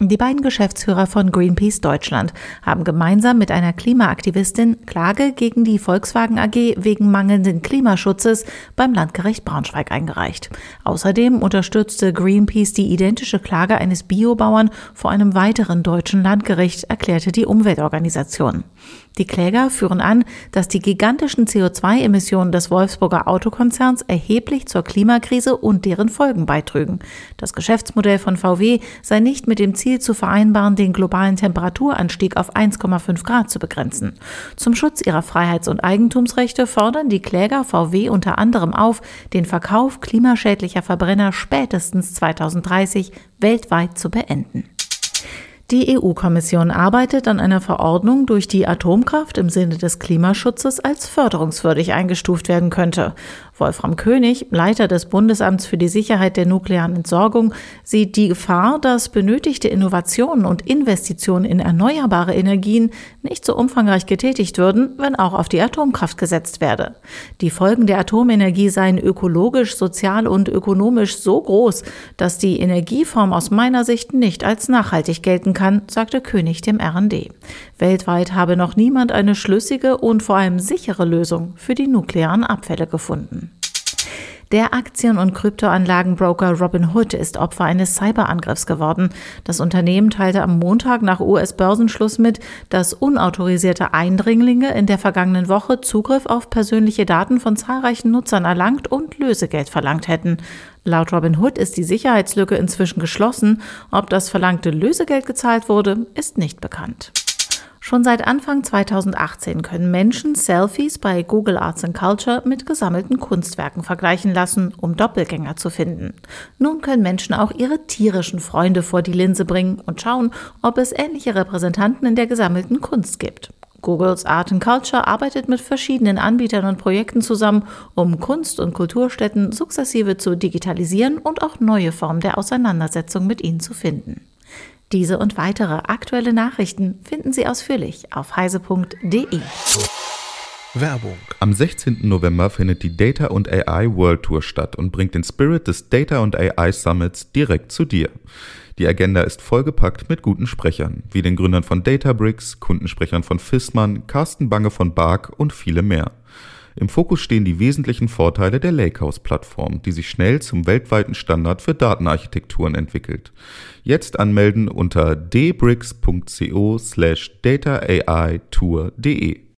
Die beiden Geschäftsführer von Greenpeace Deutschland haben gemeinsam mit einer Klimaaktivistin Klage gegen die Volkswagen AG wegen mangelnden Klimaschutzes beim Landgericht Braunschweig eingereicht. Außerdem unterstützte Greenpeace die identische Klage eines Biobauern vor einem weiteren deutschen Landgericht, erklärte die Umweltorganisation. Die Kläger führen an, dass die gigantischen CO2-Emissionen des Wolfsburger Autokonzerns erheblich zur Klimakrise und deren Folgen beitrügen. Das Geschäftsmodell von VW sei nicht mit dem Ziel zu vereinbaren, den globalen Temperaturanstieg auf 1,5 Grad zu begrenzen. Zum Schutz ihrer Freiheits- und Eigentumsrechte fordern die Kläger VW unter anderem auf, den Verkauf klimaschädlicher Verbrenner spätestens 2030 weltweit zu beenden. Die EU-Kommission arbeitet an einer Verordnung, durch die Atomkraft im Sinne des Klimaschutzes als förderungswürdig eingestuft werden könnte. Wolfram König, Leiter des Bundesamts für die Sicherheit der nuklearen Entsorgung, sieht die Gefahr, dass benötigte Innovationen und Investitionen in erneuerbare Energien nicht so umfangreich getätigt würden, wenn auch auf die Atomkraft gesetzt werde. Die Folgen der Atomenergie seien ökologisch, sozial und ökonomisch so groß, dass die Energieform aus meiner Sicht nicht als nachhaltig gelten kann, sagte König dem RD. Weltweit habe noch niemand eine schlüssige und vor allem sichere Lösung für die nuklearen Abfälle gefunden. Der Aktien- und Kryptoanlagenbroker Robinhood ist Opfer eines Cyberangriffs geworden. Das Unternehmen teilte am Montag nach US-Börsenschluss mit, dass unautorisierte Eindringlinge in der vergangenen Woche Zugriff auf persönliche Daten von zahlreichen Nutzern erlangt und Lösegeld verlangt hätten. Laut Robinhood ist die Sicherheitslücke inzwischen geschlossen. Ob das verlangte Lösegeld gezahlt wurde, ist nicht bekannt. Schon seit Anfang 2018 können Menschen Selfies bei Google Arts Culture mit gesammelten Kunstwerken vergleichen lassen, um Doppelgänger zu finden. Nun können Menschen auch ihre tierischen Freunde vor die Linse bringen und schauen, ob es ähnliche Repräsentanten in der gesammelten Kunst gibt. Googles Art Culture arbeitet mit verschiedenen Anbietern und Projekten zusammen, um Kunst- und Kulturstätten sukzessive zu digitalisieren und auch neue Formen der Auseinandersetzung mit ihnen zu finden. Diese und weitere aktuelle Nachrichten finden Sie ausführlich auf heise.de. Werbung. Am 16. November findet die Data und AI World Tour statt und bringt den Spirit des Data und AI Summits direkt zu dir. Die Agenda ist vollgepackt mit guten Sprechern, wie den Gründern von Databricks, Kundensprechern von Fissmann, Carsten Bange von Bark und viele mehr. Im Fokus stehen die wesentlichen Vorteile der Lakehouse-Plattform, die sich schnell zum weltweiten Standard für Datenarchitekturen entwickelt. Jetzt anmelden unter dbricks.co slash dataai-tour.de.